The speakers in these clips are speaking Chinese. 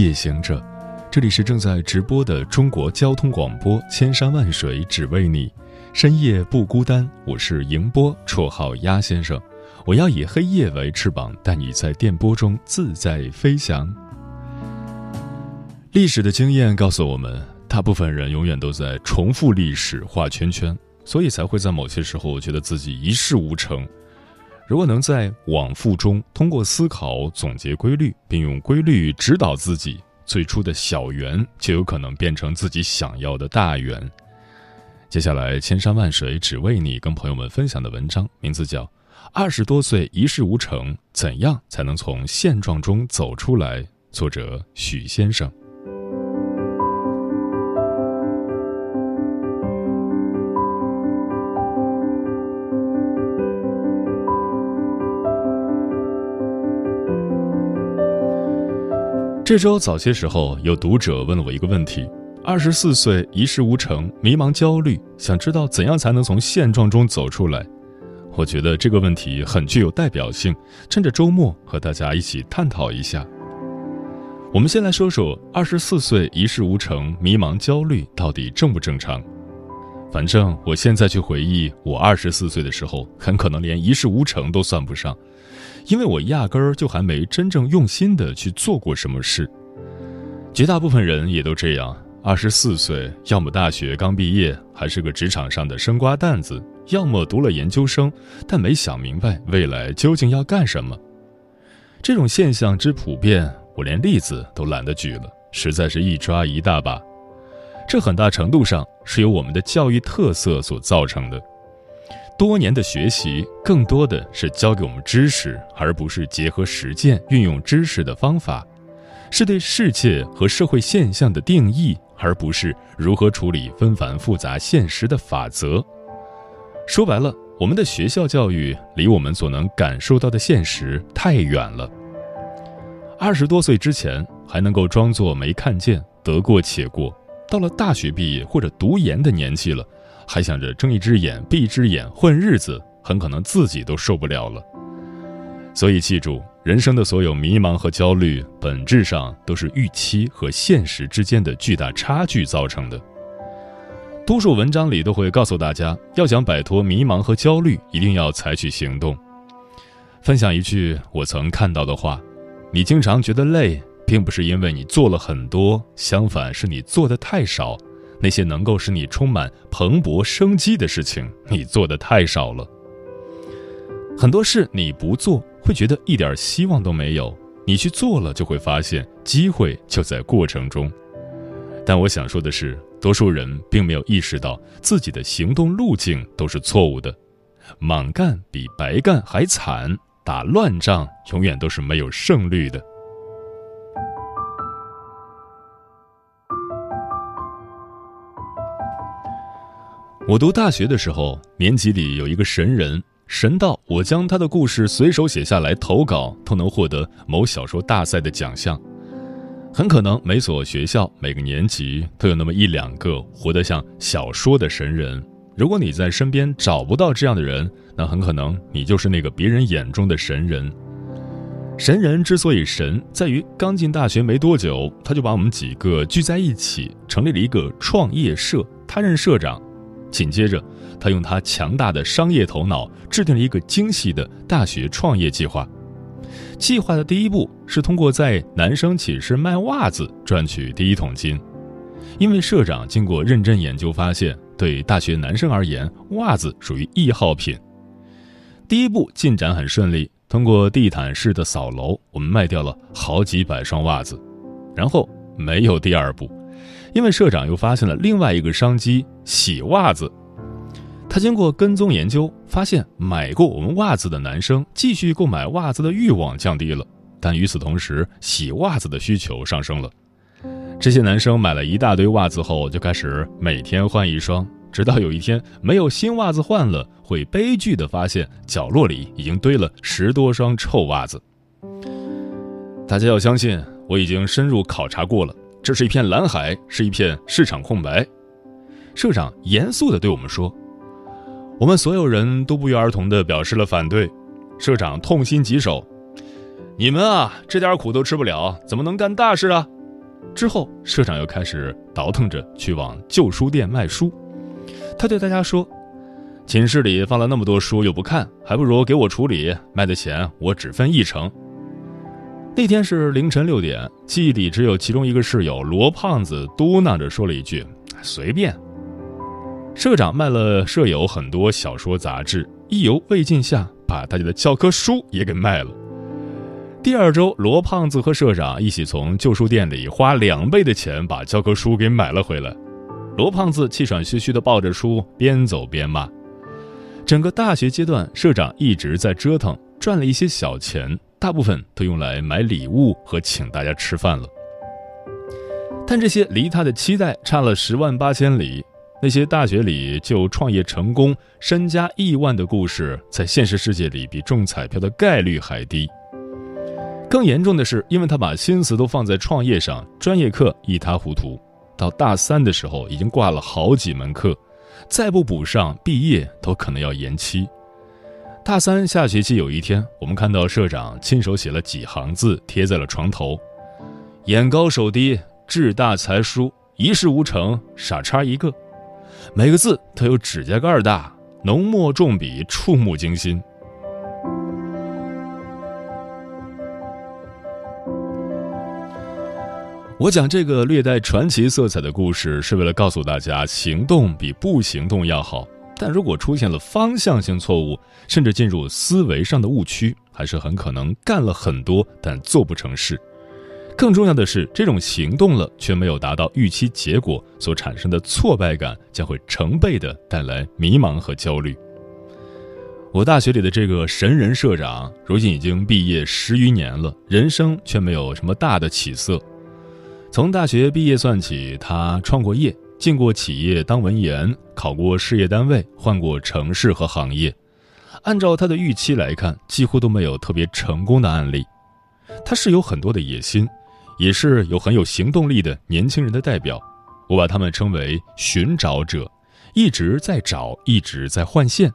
夜行者，这里是正在直播的中国交通广播，千山万水只为你，深夜不孤单。我是迎波，绰号鸭先生。我要以黑夜为翅膀，带你在电波中自在飞翔。历史的经验告诉我们，大部分人永远都在重复历史、画圈圈，所以才会在某些时候觉得自己一事无成。如果能在往复中通过思考总结规律，并用规律指导自己，最初的小圆就有可能变成自己想要的大圆。接下来，千山万水只为你，跟朋友们分享的文章名字叫《二十多岁一事无成，怎样才能从现状中走出来》，作者许先生。这周早些时候，有读者问了我一个问题：二十四岁一事无成，迷茫焦虑，想知道怎样才能从现状中走出来。我觉得这个问题很具有代表性，趁着周末和大家一起探讨一下。我们先来说说二十四岁一事无成，迷茫焦虑到底正不正常？反正我现在去回忆我二十四岁的时候，很可能连一事无成都算不上。因为我压根儿就还没真正用心的去做过什么事，绝大部分人也都这样。二十四岁，要么大学刚毕业，还是个职场上的生瓜蛋子；要么读了研究生，但没想明白未来究竟要干什么。这种现象之普遍，我连例子都懒得举了，实在是一抓一大把。这很大程度上是由我们的教育特色所造成的。多年的学习，更多的是教给我们知识，而不是结合实践运用知识的方法；是对世界和社会现象的定义，而不是如何处理纷繁复杂现实的法则。说白了，我们的学校教育离我们所能感受到的现实太远了。二十多岁之前还能够装作没看见，得过且过；到了大学毕业或者读研的年纪了。还想着睁一只眼闭一只眼混日子，很可能自己都受不了了。所以记住，人生的所有迷茫和焦虑，本质上都是预期和现实之间的巨大差距造成的。多数文章里都会告诉大家，要想摆脱迷茫和焦虑，一定要采取行动。分享一句我曾看到的话：你经常觉得累，并不是因为你做了很多，相反是你做的太少。那些能够使你充满蓬勃生机的事情，你做的太少了。很多事你不做，会觉得一点希望都没有；你去做了，就会发现机会就在过程中。但我想说的是，多数人并没有意识到自己的行动路径都是错误的。莽干比白干还惨，打乱仗永远都是没有胜率的。我读大学的时候，年级里有一个神人，神到我将他的故事随手写下来投稿，都能获得某小说大赛的奖项。很可能每所学校、每个年级都有那么一两个活得像小说的神人。如果你在身边找不到这样的人，那很可能你就是那个别人眼中的神人。神人之所以神，在于刚进大学没多久，他就把我们几个聚在一起，成立了一个创业社，他任社长。紧接着，他用他强大的商业头脑制定了一个精细的大学创业计划。计划的第一步是通过在男生寝室卖袜子赚取第一桶金，因为社长经过认真研究发现，对大学男生而言，袜子属于易耗品。第一步进展很顺利，通过地毯式的扫楼，我们卖掉了好几百双袜子。然后没有第二步。因为社长又发现了另外一个商机——洗袜子。他经过跟踪研究，发现买过我们袜子的男生继续购买袜子的欲望降低了，但与此同时，洗袜子的需求上升了。这些男生买了一大堆袜子后，就开始每天换一双，直到有一天没有新袜子换了，会悲剧的发现角落里已经堆了十多双臭袜子。大家要相信，我已经深入考察过了，这是一片蓝海，是一片市场空白。社长严肃的对我们说：“我们所有人都不约而同的表示了反对。”社长痛心疾首：“你们啊，这点苦都吃不了，怎么能干大事啊？”之后，社长又开始倒腾着去往旧书店卖书。他对大家说：“寝室里放了那么多书又不看，还不如给我处理，卖的钱我只分一成。”那天是凌晨六点，记忆里只有其中一个室友罗胖子嘟囔着说了一句：“随便。”社长卖了舍友很多小说杂志，意犹未尽下，把大家的教科书也给卖了。第二周，罗胖子和社长一起从旧书店里花两倍的钱把教科书给买了回来。罗胖子气喘吁吁地抱着书边走边骂。整个大学阶段，社长一直在折腾，赚了一些小钱，大部分都用来买礼物和请大家吃饭了。但这些离他的期待差了十万八千里。那些大学里就创业成功、身家亿万的故事，在现实世界里比中彩票的概率还低。更严重的是，因为他把心思都放在创业上，专业课一塌糊涂。到大三的时候，已经挂了好几门课，再不补上，毕业都可能要延期。大三下学期有一天，我们看到社长亲手写了几行字，贴在了床头：“眼高手低，志大才疏，一事无成，傻叉一个。”每个字都有指甲盖大，浓墨重笔，触目惊心。我讲这个略带传奇色彩的故事，是为了告诉大家，行动比不行动要好。但如果出现了方向性错误，甚至进入思维上的误区，还是很可能干了很多，但做不成事。更重要的是，这种行动了却没有达到预期结果所产生的挫败感，将会成倍的带来迷茫和焦虑。我大学里的这个神人社长，如今已经毕业十余年了，人生却没有什么大的起色。从大学毕业算起，他创过业，进过企业当文员，考过事业单位，换过城市和行业。按照他的预期来看，几乎都没有特别成功的案例。他是有很多的野心，也是有很有行动力的年轻人的代表。我把他们称为寻找者，一直在找，一直在换线。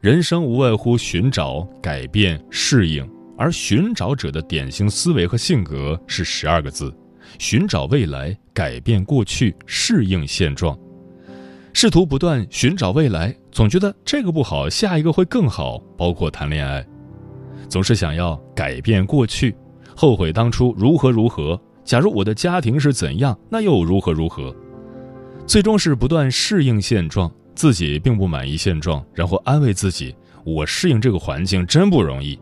人生无外乎寻找、改变、适应，而寻找者的典型思维和性格是十二个字。寻找未来，改变过去，适应现状，试图不断寻找未来，总觉得这个不好，下一个会更好。包括谈恋爱，总是想要改变过去，后悔当初如何如何。假如我的家庭是怎样，那又如何如何？最终是不断适应现状，自己并不满意现状，然后安慰自己：我适应这个环境真不容易。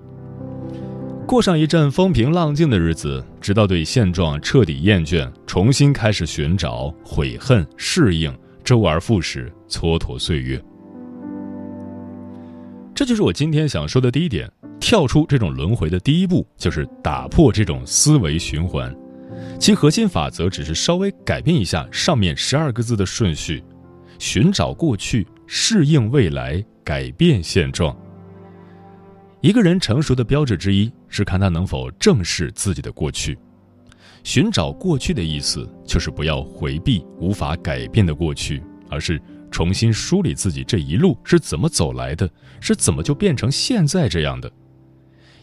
过上一阵风平浪静的日子，直到对现状彻底厌倦，重新开始寻找、悔恨、适应，周而复始，蹉跎岁月。这就是我今天想说的第一点：跳出这种轮回的第一步，就是打破这种思维循环。其核心法则只是稍微改变一下上面十二个字的顺序：寻找过去，适应未来，改变现状。一个人成熟的标志之一是看他能否正视自己的过去。寻找过去的意思，就是不要回避无法改变的过去，而是重新梳理自己这一路是怎么走来的，是怎么就变成现在这样的。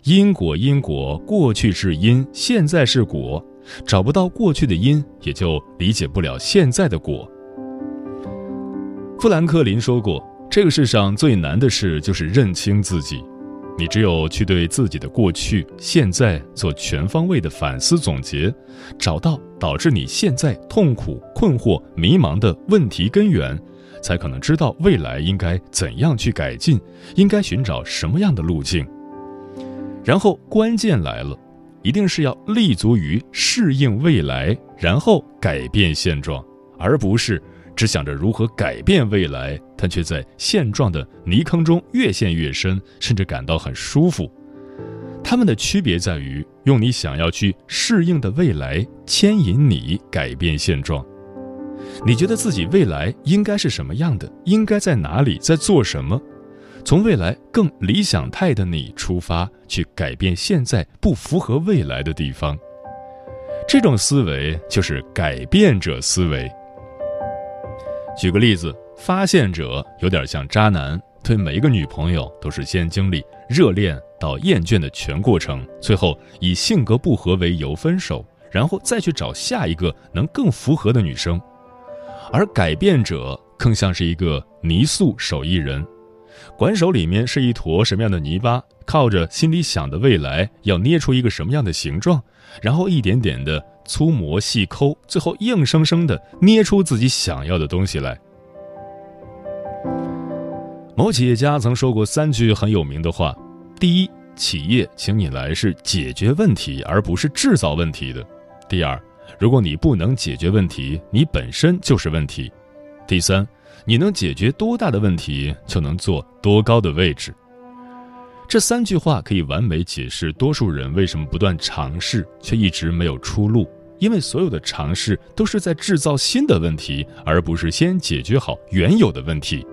因果，因果，过去是因，现在是果。找不到过去的因，也就理解不了现在的果。富兰克林说过：“这个世上最难的事就是认清自己。”你只有去对自己的过去、现在做全方位的反思总结，找到导致你现在痛苦、困惑、迷茫的问题根源，才可能知道未来应该怎样去改进，应该寻找什么样的路径。然后关键来了，一定是要立足于适应未来，然后改变现状，而不是。只想着如何改变未来，但却在现状的泥坑中越陷越深，甚至感到很舒服。他们的区别在于用你想要去适应的未来牵引你改变现状。你觉得自己未来应该是什么样的？应该在哪里？在做什么？从未来更理想态的你出发，去改变现在不符合未来的地方。这种思维就是改变者思维。举个例子，发现者有点像渣男，对每一个女朋友都是先经历热恋到厌倦的全过程，最后以性格不合为由分手，然后再去找下一个能更符合的女生。而改变者更像是一个泥塑手艺人，管手里面是一坨什么样的泥巴，靠着心里想的未来要捏出一个什么样的形状，然后一点点的粗磨细抠，最后硬生生的捏出自己想要的东西来。某企业家曾说过三句很有名的话：第一，企业请你来是解决问题，而不是制造问题的；第二，如果你不能解决问题，你本身就是问题。第三，你能解决多大的问题，就能做多高的位置。这三句话可以完美解释多数人为什么不断尝试却一直没有出路，因为所有的尝试都是在制造新的问题，而不是先解决好原有的问题。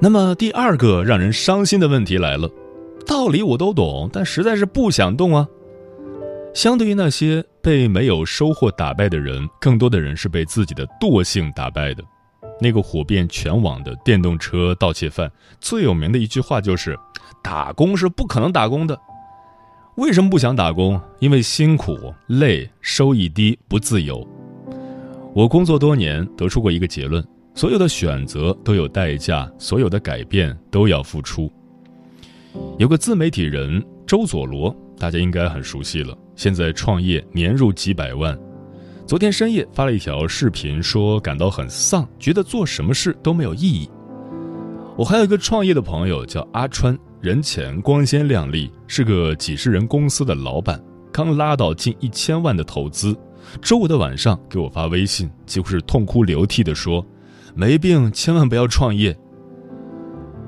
那么第二个让人伤心的问题来了，道理我都懂，但实在是不想动啊。相对于那些被没有收获打败的人，更多的人是被自己的惰性打败的。那个火遍全网的电动车盗窃犯，最有名的一句话就是：“打工是不可能打工的。”为什么不想打工？因为辛苦、累、收益低、不自由。我工作多年，得出过一个结论。所有的选择都有代价，所有的改变都要付出。有个自媒体人周佐罗，大家应该很熟悉了。现在创业年入几百万。昨天深夜发了一条视频，说感到很丧，觉得做什么事都没有意义。我还有一个创业的朋友叫阿川，人前光鲜亮丽，是个几十人公司的老板，刚拉到近一千万的投资。周五的晚上给我发微信，几乎是痛哭流涕地说。没病，千万不要创业。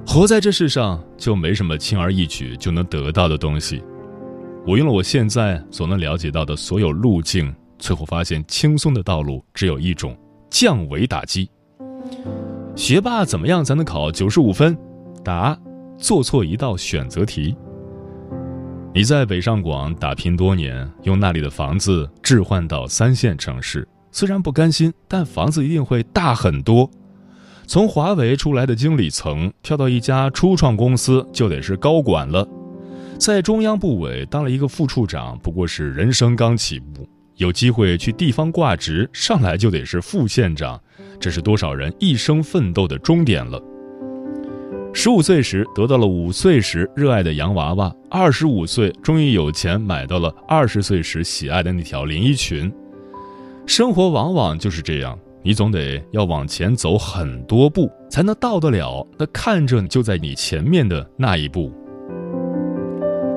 活在这世上，就没什么轻而易举就能得到的东西。我用了我现在所能了解到的所有路径，最后发现轻松的道路只有一种：降维打击。学霸怎么样才能考九十五分？答：做错一道选择题。你在北上广打拼多年，用那里的房子置换到三线城市，虽然不甘心，但房子一定会大很多。从华为出来的经理层跳到一家初创公司，就得是高管了；在中央部委当了一个副处长，不过是人生刚起步；有机会去地方挂职，上来就得是副县长，这是多少人一生奋斗的终点了。十五岁时得到了五岁时热爱的洋娃娃，二十五岁终于有钱买到了二十岁时喜爱的那条连衣裙。生活往往就是这样。你总得要往前走很多步，才能到得了那看着就在你前面的那一步。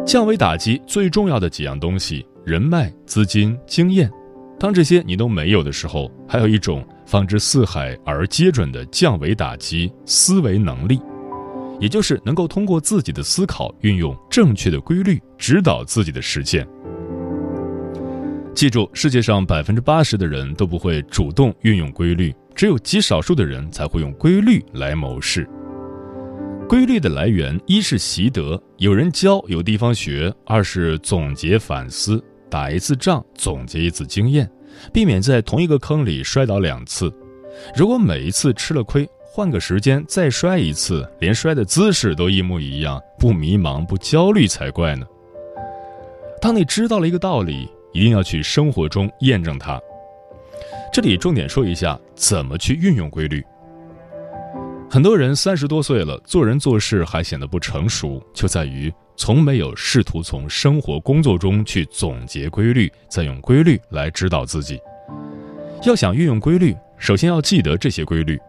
降维打击最重要的几样东西：人脉、资金、经验。当这些你都没有的时候，还有一种放之四海而皆准的降维打击思维能力，也就是能够通过自己的思考，运用正确的规律指导自己的实践。记住，世界上百分之八十的人都不会主动运用规律，只有极少数的人才会用规律来谋事。规律的来源，一是习得，有人教，有地方学；二是总结反思，打一次仗，总结一次经验，避免在同一个坑里摔倒两次。如果每一次吃了亏，换个时间再摔一次，连摔的姿势都一模一样，不迷茫不焦虑才怪呢。当你知道了一个道理。一定要去生活中验证它。这里重点说一下怎么去运用规律。很多人三十多岁了，做人做事还显得不成熟，就在于从没有试图从生活工作中去总结规律，再用规律来指导自己。要想运用规律，首先要记得这些规律。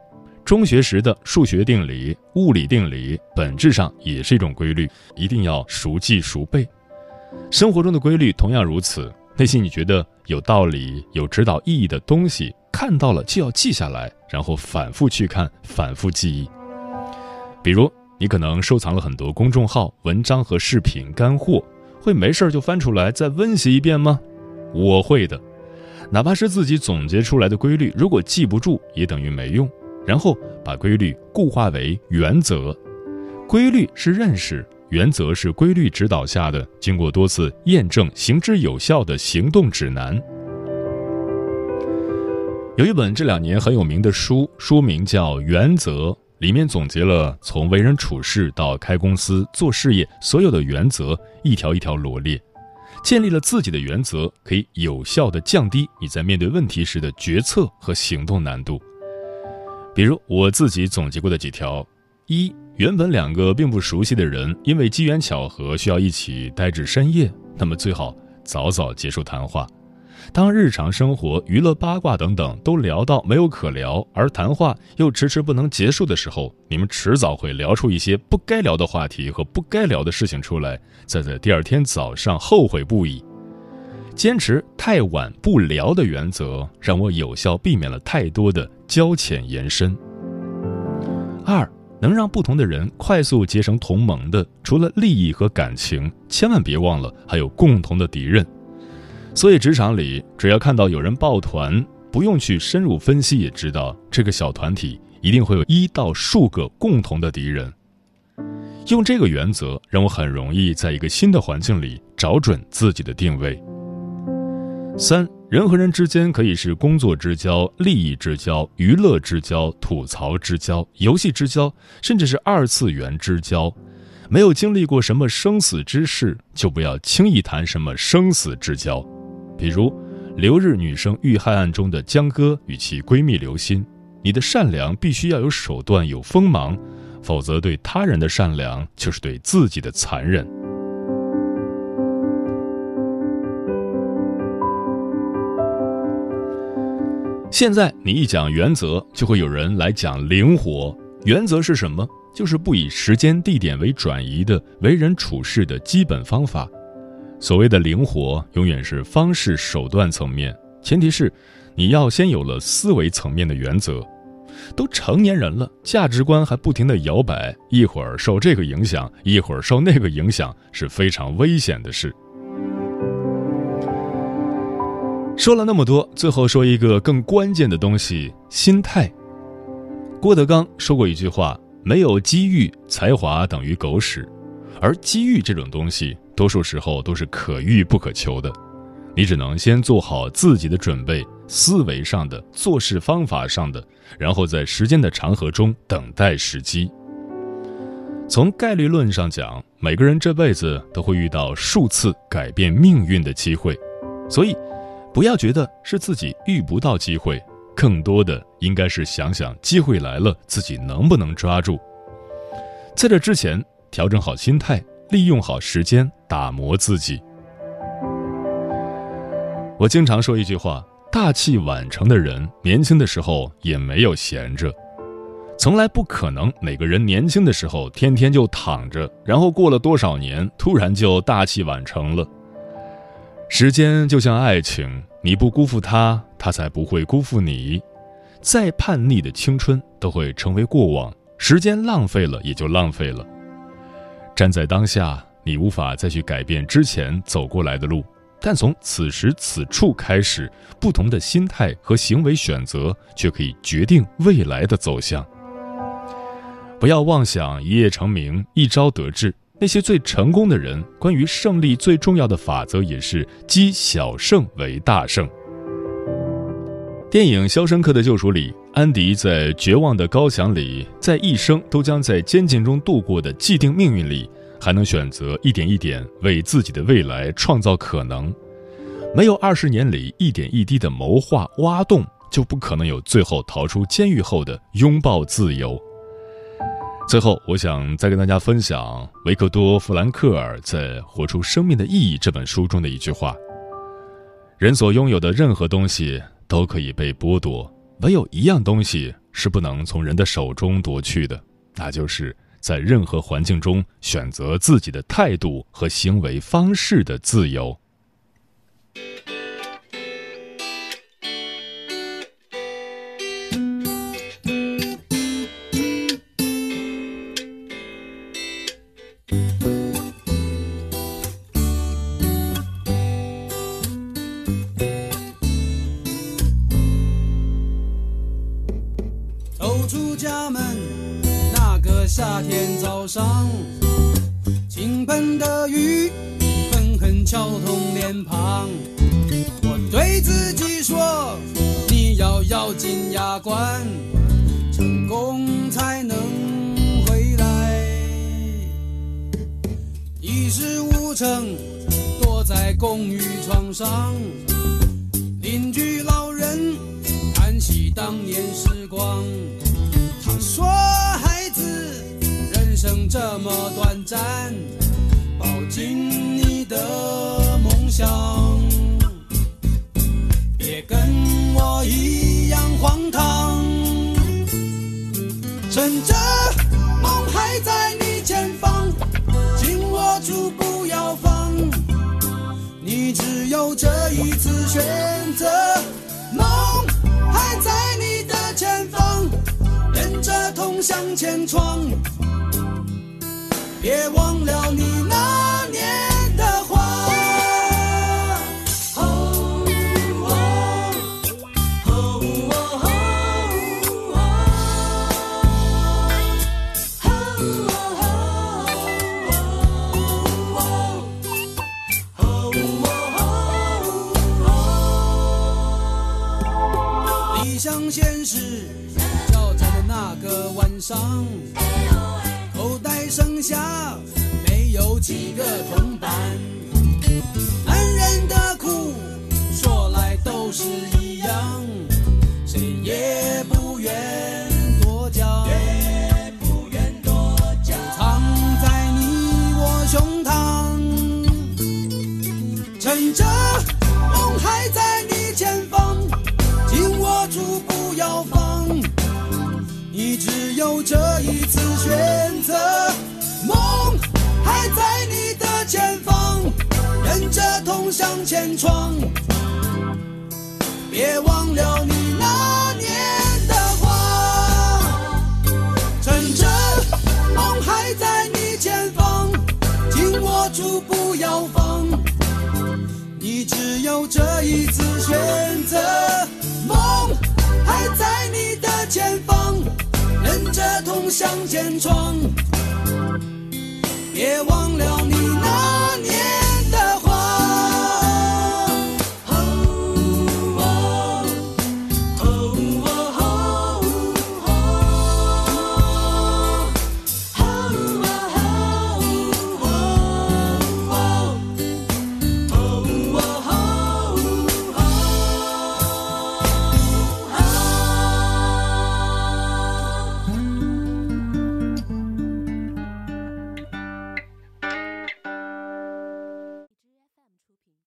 中学时的数学定理、物理定理，本质上也是一种规律，一定要熟记熟背。生活中的规律同样如此。那些你觉得有道理、有指导意义的东西，看到了就要记下来，然后反复去看，反复记忆。比如，你可能收藏了很多公众号文章和视频干货，会没事儿就翻出来再温习一遍吗？我会的，哪怕是自己总结出来的规律，如果记不住，也等于没用。然后把规律固化为原则，规律是认识，原则是规律指导下的经过多次验证、行之有效的行动指南。有一本这两年很有名的书，书名叫《原则》，里面总结了从为人处事到开公司、做事业所有的原则，一条一条罗列。建立了自己的原则，可以有效的降低你在面对问题时的决策和行动难度。比如我自己总结过的几条：一，原本两个并不熟悉的人，因为机缘巧合需要一起待至深夜，那么最好早早结束谈话。当日常生活、娱乐、八卦等等都聊到没有可聊，而谈话又迟迟不能结束的时候，你们迟早会聊出一些不该聊的话题和不该聊的事情出来，再在第二天早上后悔不已。坚持太晚不聊的原则，让我有效避免了太多的交浅延伸。二，能让不同的人快速结成同盟的，除了利益和感情，千万别忘了还有共同的敌人。所以职场里，只要看到有人抱团，不用去深入分析，也知道这个小团体一定会有一到数个共同的敌人。用这个原则，让我很容易在一个新的环境里找准自己的定位。三人和人之间可以是工作之交、利益之交、娱乐之交、吐槽之交、游戏之交，甚至是二次元之交。没有经历过什么生死之事，就不要轻易谈什么生死之交。比如留日女生遇害案中的江歌与其闺蜜刘鑫，你的善良必须要有手段、有锋芒，否则对他人的善良就是对自己的残忍。现在你一讲原则，就会有人来讲灵活。原则是什么？就是不以时间地点为转移的为人处事的基本方法。所谓的灵活，永远是方式手段层面，前提是你要先有了思维层面的原则。都成年人了，价值观还不停的摇摆，一会儿受这个影响，一会儿受那个影响，是非常危险的事。说了那么多，最后说一个更关键的东西——心态。郭德纲说过一句话：“没有机遇，才华等于狗屎。”而机遇这种东西，多数时候都是可遇不可求的。你只能先做好自己的准备，思维上的、做事方法上的，然后在时间的长河中等待时机。从概率论上讲，每个人这辈子都会遇到数次改变命运的机会，所以。不要觉得是自己遇不到机会，更多的应该是想想机会来了，自己能不能抓住。在这之前，调整好心态，利用好时间，打磨自己。我经常说一句话：大器晚成的人，年轻的时候也没有闲着，从来不可能。每个人年轻的时候天天就躺着，然后过了多少年，突然就大器晚成了。时间就像爱情，你不辜负他，他才不会辜负你。再叛逆的青春都会成为过往，时间浪费了也就浪费了。站在当下，你无法再去改变之前走过来的路，但从此时此处开始，不同的心态和行为选择却可以决定未来的走向。不要妄想一夜成名，一朝得志。那些最成功的人，关于胜利最重要的法则也是积小胜为大胜。电影《肖申克的救赎》里，安迪在绝望的高墙里，在一生都将在监禁中度过的既定命运里，还能选择一点一点为自己的未来创造可能。没有二十年里一点一滴的谋划挖洞，就不可能有最后逃出监狱后的拥抱自由。最后，我想再跟大家分享维克多·弗兰克尔在《活出生命的意义》这本书中的一句话：“人所拥有的任何东西都可以被剥夺，唯有一样东西是不能从人的手中夺去的，那就是在任何环境中选择自己的态度和行为方式的自由。”咬紧牙关，成功才能回来。一事无成，躲在公寓床上，邻居老人叹息当年时光。他说：“孩子，人生这么短暂，抱紧你的梦想，别跟我一样荒唐。趁着梦还在你前方，紧握住不要放。你只有这一次选择，梦还在你的前方，忍着痛向前闯。别忘了你上，口袋剩下没有几个铜板。男人的苦说来都是忍着痛向前闯。别忘了你那年的话，趁着梦还在你前方，紧握住不要放。你只有这一次选择，梦还在你的前方，忍着痛向前闯。别忘了你那年